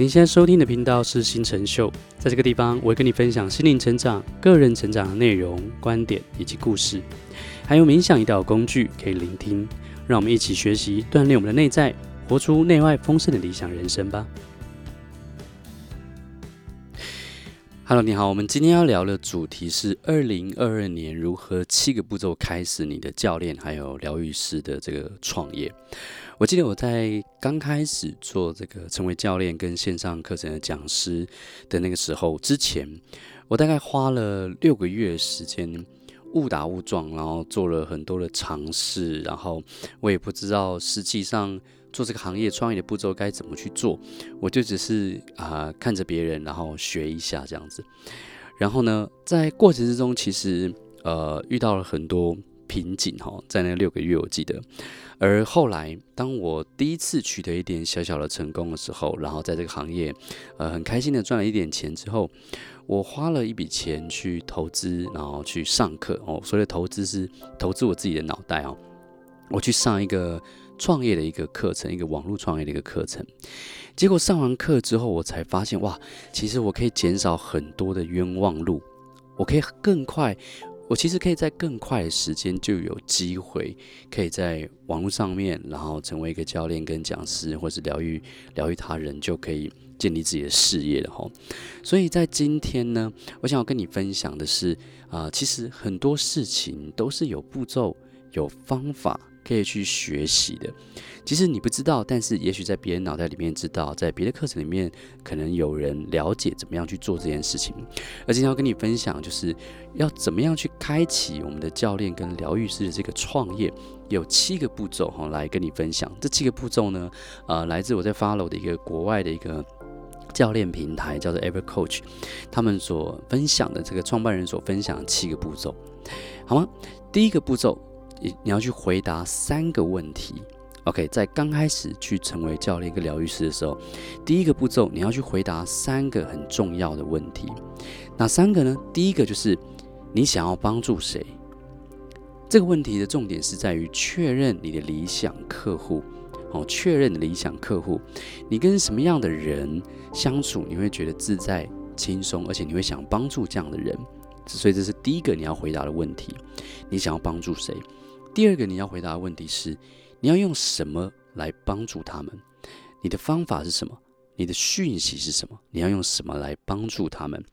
您现在收听的频道是新成秀，在这个地方，我会跟你分享心灵成长、个人成长的内容、观点以及故事，还有冥想一道工具可以聆听。让我们一起学习，锻炼我们的内在，活出内外丰盛的理想人生吧。Hello，你好，我们今天要聊的主题是二零二二年如何七个步骤开始你的教练还有疗愈师的这个创业。我记得我在刚开始做这个成为教练跟线上课程的讲师的那个时候之前，我大概花了六个月时间，误打误撞，然后做了很多的尝试，然后我也不知道实际上做这个行业创业的步骤该怎么去做，我就只是啊、看着别人，然后学一下这样子。然后呢，在过程之中，其实呃遇到了很多瓶颈哈，在那六个月我记得。而后来，当我第一次取得一点小小的成功的时候，然后在这个行业，呃，很开心的赚了一点钱之后，我花了一笔钱去投资，然后去上课哦。所谓的投资是投资我自己的脑袋哦。我去上一个创业的一个课程，一个网络创业的一个课程。结果上完课之后，我才发现哇，其实我可以减少很多的冤枉路，我可以更快。我其实可以在更快的时间就有机会，可以在网络上面，然后成为一个教练跟讲师，或是疗愈疗愈他人，就可以建立自己的事业了哈。所以在今天呢，我想要跟你分享的是啊、其实很多事情都是有步骤、有方法。可以去学习的，其实你不知道，但是也许在别人脑袋里面知道，在别的课程里面可能有人了解怎么样去做这件事情。而今天要跟你分享，就是要怎么样去开启我们的教练跟疗愈师的这个创业，有七个步骤哈，来跟你分享。这七个步骤呢，呃，来自我在 follow 的一个国外的一个教练平台，叫做 Ever Coach，他们所分享的这个创办人所分享的七个步骤，好吗？第一个步骤。你你要去回答三个问题，OK，在刚开始去成为教练跟疗愈师的时候，第一个步骤你要去回答三个很重要的问题。哪三个呢？第一个就是你想要帮助谁？这个问题的重点是在于确认你的理想客户，哦，确认理想客户，你跟什么样的人相处，你会觉得自在、轻松，而且你会想帮助这样的人。所以这是第一个你要回答的问题，你想要帮助谁？第二个你要回答的问题是，你要用什么来帮助他们？你的方法是什么？你的讯息是什么？你要用什么来帮助他们？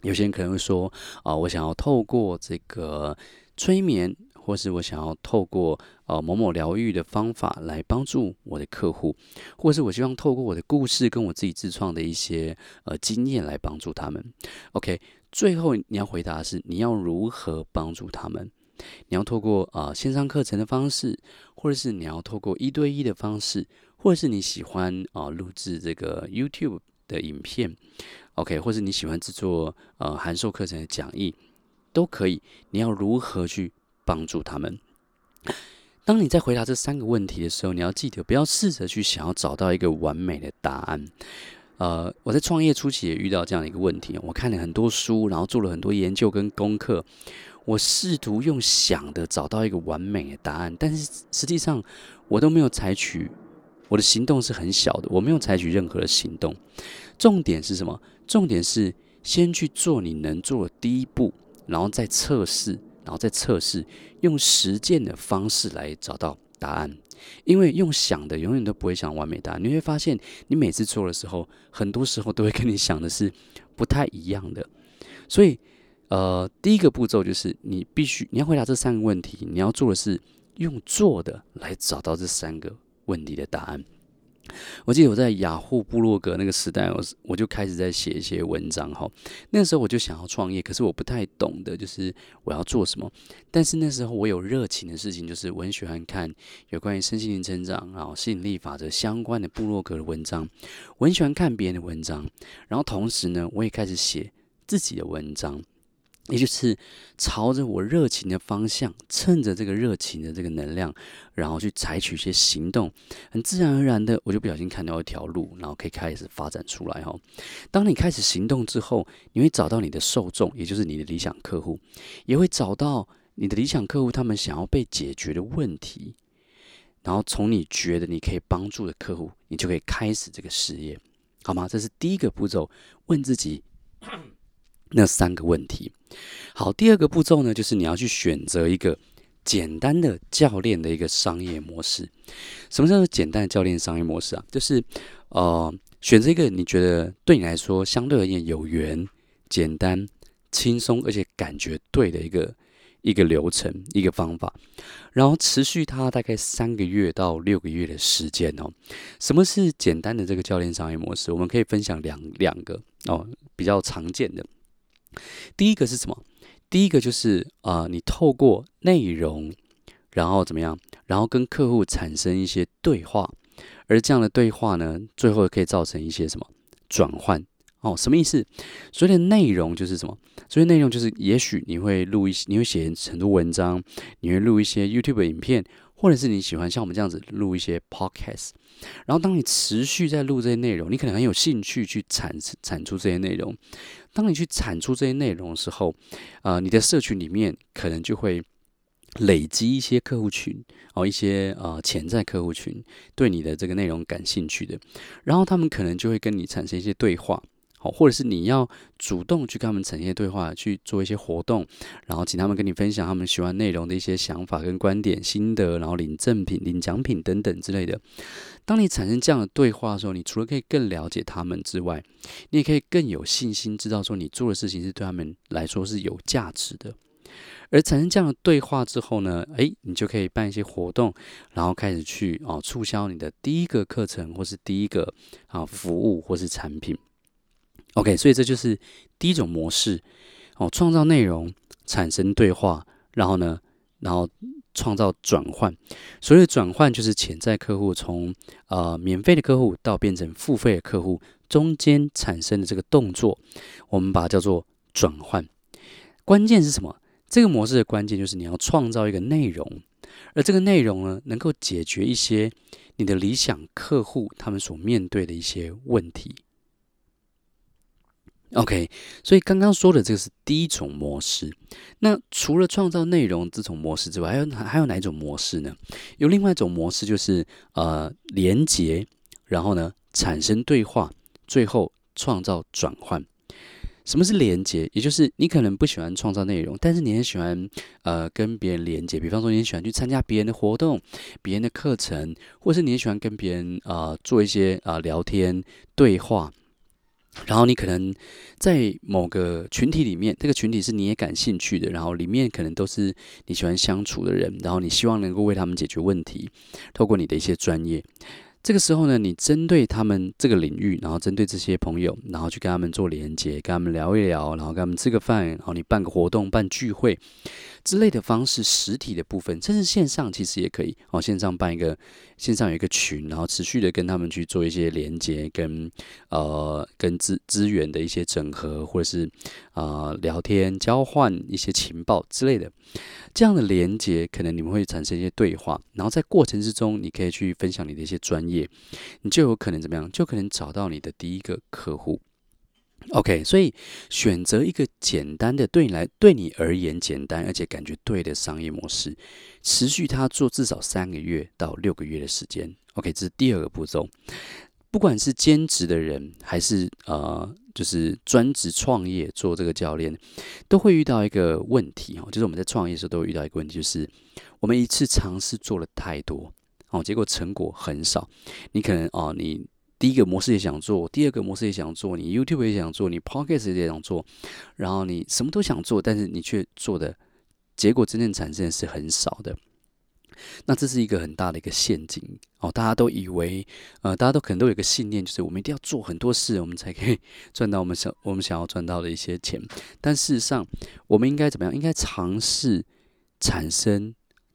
有些人可能会说，啊、我想要透过这个催眠，或是我想要透过呃某某疗愈的方法来帮助我的客户，或是我希望透过我的故事跟我自己自创的一些呃经验来帮助他们。OK，最后你要回答的是，你要如何帮助他们？你要透过啊、线上课程的方式，或者是你要透过一对一的方式，或者是你喜欢啊、录制这个 YouTube 的影片，OK，或者你喜欢制作呃函授课程的讲义，都可以。你要如何去帮助他们？当你在回答这三个问题的时候，你要记得不要试着去想要找到一个完美的答案。呃，我在创业初期也遇到这样的一个问题，我看了很多书，然后做了很多研究跟功课。我试图用想的找到一个完美的答案，但是实际上我都没有采取，我的行动是很小的，我没有采取任何的行动。重点是什么？重点是先去做你能做的第一步，然后再测试，然后再测试，用实践的方式来找到答案。因为用想的永远都不会想完美答案，你会发现你每次做的时候，很多时候都会跟你想的是不太一样的，所以。呃，第一个步骤就是你必须你要回答这三个问题，你要做的是用做的来找到这三个问题的答案。我记得我在雅虎部落格那个时代，我我就开始在写一些文章哈。那时候我就想要创业，可是我不太懂得就是我要做什么。但是那时候我有热情的事情，就是我很喜欢看有关于身心灵成长然后吸引力法则相关的部落格的文章，我很喜欢看别人的文章，然后同时呢，我也开始写自己的文章。也就是朝着我热情的方向，趁着这个热情的这个能量，然后去采取一些行动，很自然而然的，我就不小心看到一条路，然后可以开始发展出来哈。当你开始行动之后，你会找到你的受众，也就是你的理想客户，也会找到你的理想客户他们想要被解决的问题，然后从你觉得你可以帮助的客户，你就可以开始这个事业。好吗？这是第一个步骤，问自己那三个问题。好，第二个步骤呢，就是你要去选择一个简单的教练的一个商业模式。什么叫做简单的教练商业模式啊？就是呃，选择一个你觉得对你来说相对而言有缘、简单、轻松，而且感觉对的一个。一个流程，一个方法，然后持续它大概三个月到六个月的时间哦。什么是简单的这个教练商业模式？我们可以分享两两个哦，比较常见的。第一个是什么？第一个就是啊、你透过内容，然后怎么样？然后跟客户产生一些对话，而这样的对话呢，最后可以造成一些什么转换。哦，什么意思？所以的内容就是什么？所以内容就是，也许你会录一些，你会写很多文章，你会录一些 YouTube 影片，或者是你喜欢像我们这样子录一些 Podcast。然后，当你持续在录这些内容，你可能很有兴趣去产产出这些内容。当你去产出这些内容的时候，呃，你的社群里面可能就会累积一些客户群，哦，一些呃潜在客户群对你的这个内容感兴趣的，然后他们可能就会跟你产生一些对话。好，或者是你要主动去跟他们产业对话，去做一些活动，然后请他们跟你分享他们喜欢内容的一些想法跟观点、心得，然后领赠品、领奖品等等之类的。当你产生这样的对话的时候，你除了可以更了解他们之外，你也可以更有信心，知道说你做的事情是对他们来说是有价值的。而产生这样的对话之后呢，诶，你就可以办一些活动，然后开始去哦促销你的第一个课程，或是第一个啊服务，或是产品。OK，所以这就是第一种模式哦，创造内容，产生对话，然后呢，然后创造转换。所谓的转换，就是潜在客户从呃免费的客户到变成付费的客户中间产生的这个动作，我们把它叫做转换。关键是什么？这个模式的关键就是你要创造一个内容，而这个内容呢，能够解决一些你的理想客户他们所面对的一些问题。OK，所以刚刚说的这个是第一种模式。那除了创造内容这种模式之外，还有还有哪一种模式呢？有另外一种模式，就是呃连接，然后呢产生对话，最后创造转换。什么是连接？也就是你可能不喜欢创造内容，但是你很喜欢呃跟别人连接。比方说，你很喜欢去参加别人的活动、别人的课程，或是你很喜欢跟别人呃做一些啊、聊天对话。然后你可能在某个群体里面，这个群体是你也感兴趣的，然后里面可能都是你喜欢相处的人，然后你希望能够为他们解决问题，透过你的一些专业。这个时候呢，你针对他们这个领域，然后针对这些朋友，然后去跟他们做连接，跟他们聊一聊，然后跟他们吃个饭，然后你办个活动、办聚会之类的方式，实体的部分，甚至线上其实也可以哦。线上办一个，线上有一个群，然后持续的跟他们去做一些连接，跟呃跟资资源的一些整合，或者是、呃、聊天交换一些情报之类的。这样的连接，可能你们会产生一些对话，然后在过程之中，你可以去分享你的一些专业，你就有可能怎么样？就可能找到你的第一个客户。OK，所以选择一个简单的，对你来，对你而言简单而且感觉对的商业模式，持续它做至少三个月到六个月的时间。OK，这是第二个步骤。不管是兼职的人，还是呃，就是专职创业做这个教练，都会遇到一个问题哦，就是我们在创业的时候都会遇到一个问题，就是我们一次尝试做了太多哦，结果成果很少。你可能哦，你。第一个模式也想做，第二个模式也想做，你 YouTube 也想做，你 Podcast 也想做，然后你什么都想做，但是你却做的结果真正产生的是很少的。那这是一个很大的一个陷阱哦，大家都以为，呃，大家都可能都有一个信念，就是我们一定要做很多事，我们才可以赚到我们想我们想要赚到的一些钱。但事实上，我们应该怎么样？应该尝试产生。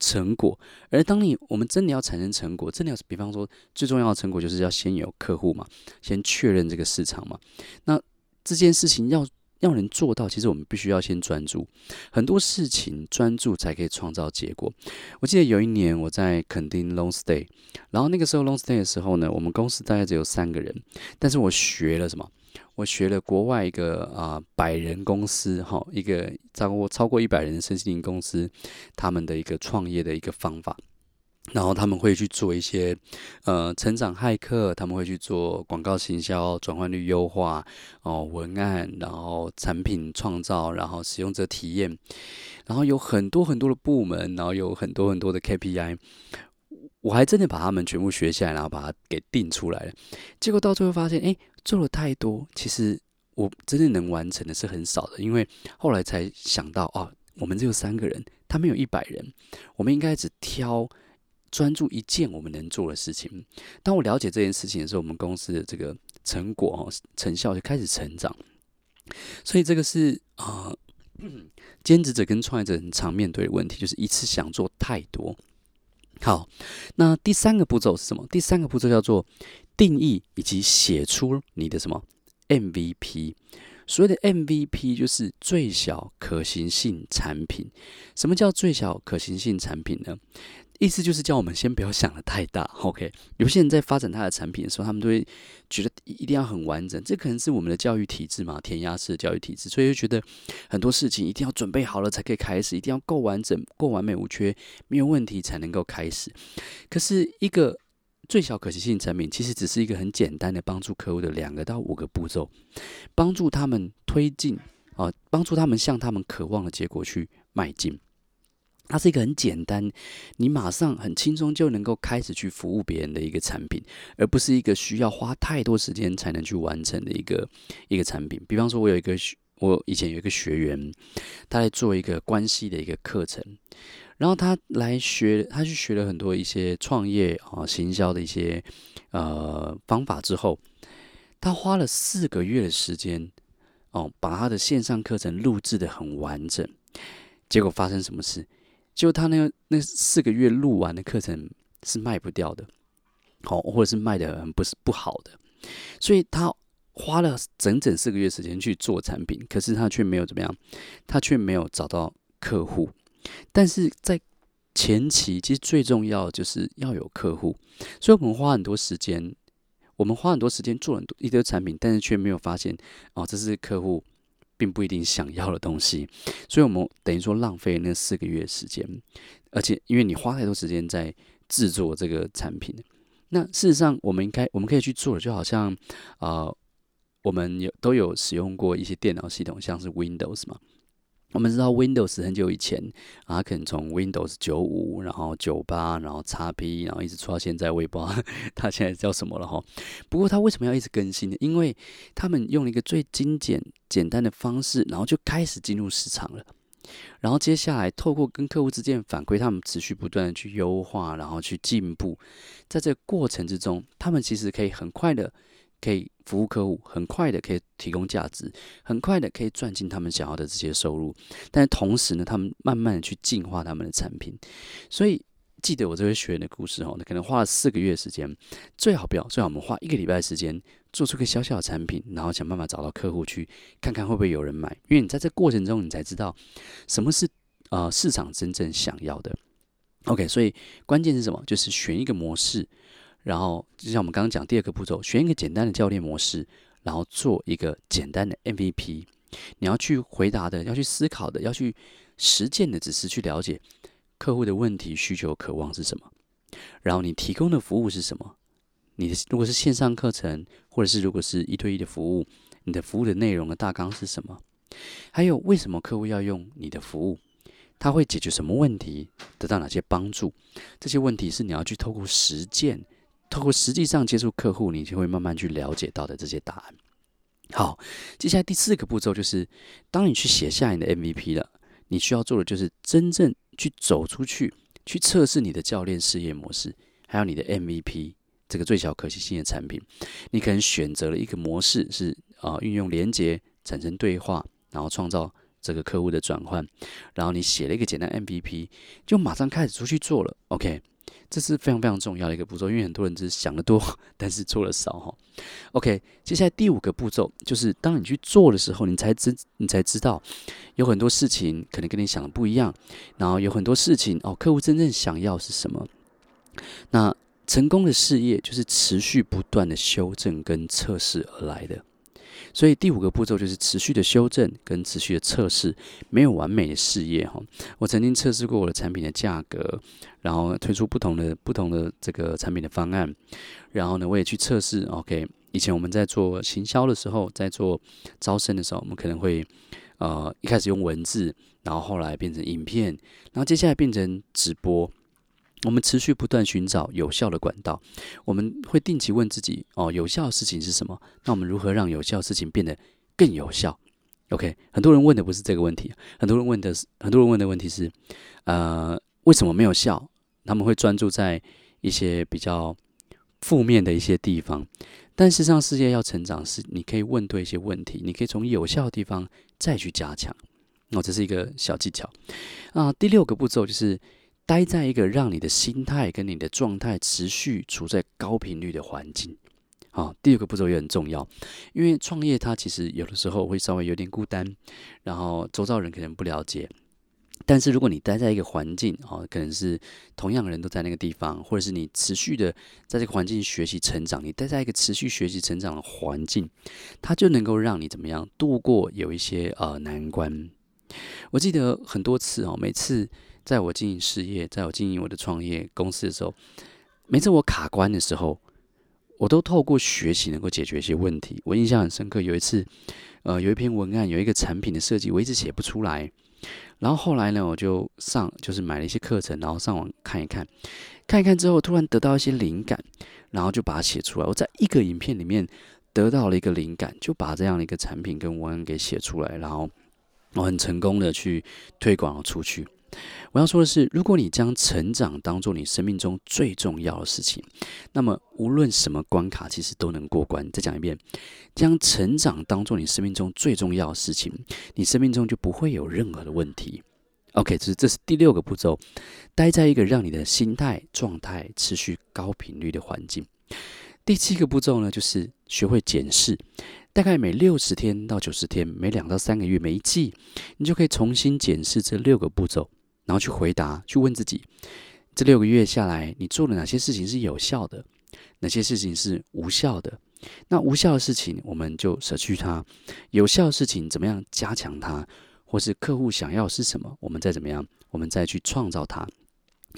成果，而当你我们真的要产生成果，真的要，比方说最重要的成果就是要先有客户嘛，先确认这个市场嘛。那这件事情要要能做到，其实我们必须要先专注。很多事情专注才可以创造结果。我记得有一年我在垦丁 long stay，然后那个时候 long stay 的时候呢，我们公司大概只有三个人，但是我学了什么？我学了国外一个啊、百人公司哈，一个超过超过一百人的身心灵公司，他们的一个创业的一个方法。然后他们会去做一些呃成长骇客，他们会去做广告行销、转换率优化哦、文案，然后产品创造，然后使用者体验，然后有很多很多的部门，然后有很多很多的 KPI。我还真的把他们全部学下来，然后把它给定出来了。结果到最后发现，哎，做了太多，其实我真的能完成的是很少的。因为后来才想到，哦，我们只有三个人，他们有一百人，我们应该只挑专注一件我们能做的事情。当我了解这件事情的时候，我们公司的这个成果哦，成效就开始成长。所以这个是啊，呃，兼职者跟创业者很常面对的问题，就是一次想做太多。好，那第三个步骤是什么？第三个步骤叫做定义以及写出你的什么 MVP。所谓的 MVP 就是最小可行性产品。什么叫最小可行性产品呢？意思就是叫我们先不要想的太大，OK？有些人在发展他的产品的时候，他们都会觉得一定要很完整，这可能是我们的教育体制嘛，填鸭式的教育体制，所以就觉得很多事情一定要准备好了才可以开始，一定要够完整、够完美无缺、没有问题才能够开始。可是，一个最小可行性产品其实只是一个很简单的帮助客户的两个到五个步骤，帮助他们推进啊，帮助他们向他们渴望的结果去迈进。它是一个很简单，你马上很轻松就能够开始去服务别人的一个产品，而不是一个需要花太多时间才能去完成的一个一个产品。比方说，我有一个我以前有一个学员，他在做一个关系的一个课程，然后他来学，他去学了很多一些创业啊、行销的一些呃方法之后，他花了四个月的时间哦，把他的线上课程录制的很完整，结果发生什么事？就他那个那四个月录完的课程是卖不掉的，好，或者是卖的很不是不好的，所以他花了整整四个月时间去做产品，可是他却没有怎么样，他却没有找到客户。但是在前期，其实最重要就是要有客户，所以我们花很多时间，我们花很多时间做很多一堆产品，但是却没有发现哦，这是客户。并不一定想要的东西，所以我们等于说浪费那四个月时间，而且因为你花太多时间在制作这个产品，那事实上我们应该我们可以去做的，就好像啊、我们有都有使用过一些电脑系统，像是 Windows 嘛。我们知道 Windows 很久以前啊，它可能从 Windows 九五，然后九八，然后 XP，然后一直出到现在，我也不知道 它现在叫什么了哈。不过它为什么要一直更新呢？因为他们用了一个最精简、简单的方式，然后就开始进入市场了。然后接下来透过跟客户之间的反馈，他们持续不断的去优化，然后去进步。在这个过程之中，他们其实可以很快的。可以服务客户，很快的可以提供价值，很快的可以赚进他们想要的这些收入。但是同时呢，他们慢慢的去进化他们的产品。所以记得我这位学员的故事哦，可能花了四个月时间，最好不要，最好我们花一个礼拜时间做出个小小的产品，然后想办法找到客户去看看会不会有人买。因为你在这过程中，你才知道什么是呃市场真正想要的。OK，所以关键是什么？就是选一个模式。然后，就像我们刚刚讲第二个步骤，选一个简单的教练模式，然后做一个简单的 MVP。你要去回答的，要去思考的，要去实践的，只是去了解客户的问题、需求、渴望是什么。然后你提供的服务是什么？你的如果是线上课程，或者是如果是一对一的服务，你的服务的内容的大纲是什么？还有为什么客户要用你的服务？他会解决什么问题？得到哪些帮助？这些问题是你要去透过实践。透过实际上接触客户，你就会慢慢去了解到的这些答案。好，接下来第四个步骤就是，当你去写下你的 MVP 了，你需要做的就是真正去走出去，去测试你的教练事业模式，还有你的 MVP 这个最小可行性的产品。你可能选择了一个模式是啊，运用连接产生对话，然后创造这个客户的转换，然后你写了一个简单 MVP，就马上开始出去做了。OK。这是非常非常重要的一个步骤，因为很多人只是想得多，但是做的少哈。OK，接下来第五个步骤就是，当你去做的时候，你才知你才知道，有很多事情可能跟你想的不一样，然后有很多事情哦，客户真正想要是什么？那成功的事业就是持续不断的修正跟测试而来的。所以第五个步骤就是持续的修正跟持续的测试，没有完美的事业哈。我曾经测试过我的产品的价格，然后推出不同的不同的这个产品的方案，然后呢，我也去测试。OK，以前我们在做行销的时候，在做招生的时候，我们可能会呃一开始用文字，然后后来变成影片，然后接下来变成直播。我们持续不断寻找有效的管道，我们会定期问自己：哦，有效的事情是什么？那我们如何让有效的事情变得更有效？OK，很多人问的不是这个问题，很多人问的是，很多人问的问题是：呃，为什么没有效？他们会专注在一些比较负面的一些地方。但事实上，事业要成长，是你可以问对一些问题，你可以从有效的地方再去加强。哦，这是一个小技巧。啊，第六个步骤就是。待在一个让你的心态跟你的状态持续处在高频率的环境，好，第二个步骤也很重要，因为创业它其实有的时候会稍微有点孤单，然后周遭人可能不了解，但是如果你待在一个环境，哦，可能是同样的人都在那个地方，或者是你持续的在这个环境学习成长，你待在一个持续学习成长的环境，它就能够让你怎么样度过有一些呃难关。我记得很多次哦，每次。在我经营事业，在我经营我的创业公司的时候，每次我卡关的时候，我都透过学习能够解决一些问题。我印象很深刻，有一次，呃，有一篇文案，有一个产品的设计，我一直写不出来。然后后来呢，我就上，就是买了一些课程，然后上网看一看，看一看之后，突然得到一些灵感，然后就把它写出来。我在一个影片里面得到了一个灵感，就把这样的一个产品跟文案给写出来，然后我很成功的去推广了出去。我要说的是，如果你将成长当做你生命中最重要的事情，那么无论什么关卡，其实都能过关。再讲一遍，将成长当做你生命中最重要的事情，你生命中就不会有任何的问题。OK，这是这是第六个步骤，待在一个让你的心态状态持续高频率的环境。第七个步骤呢，就是学会检视，大概每六十天到九十天，每两到三个月，每一季，你就可以重新检视这六个步骤。然后去回答，去问自己，这六个月下来，你做了哪些事情是有效的，哪些事情是无效的？那无效的事情，我们就舍去它；有效的事情，怎么样加强它？或是客户想要是什么，我们再怎么样，我们再去创造它。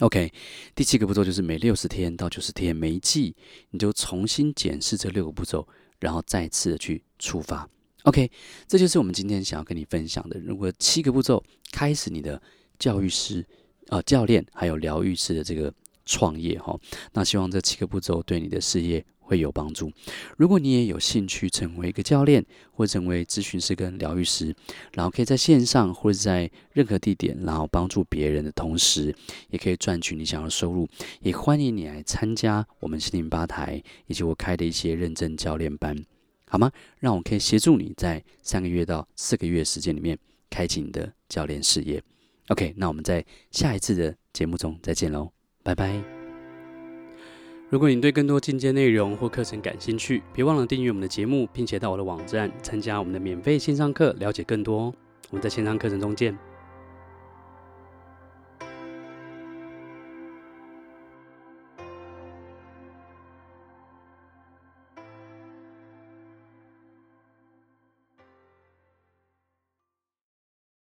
OK，第七个步骤就是每六十天到九十天，每一季，你就重新检视这六个步骤，然后再次的去出发。OK，这就是我们今天想要跟你分享的。如果七个步骤开始你的。教育师，呃，教练，还有疗愈师的这个创业哈，那希望这七个步骤对你的事业会有帮助。如果你也有兴趣成为一个教练，或成为咨询师跟疗愈师，然后可以在线上或者在任何地点，然后帮助别人的同时，也可以赚取你想要的收入。也欢迎你来参加我们心灵吧台以及我开的一些认证教练班，好吗？让我可以协助你在三个月到四个月时间里面开启你的教练事业。OK，那我们在下一次的节目中再见喽，拜拜。如果你对更多进阶内容或课程感兴趣，别忘了订阅我们的节目，并且到我的网站参加我们的免费线上课，了解更多哦。我们在线上课程中见。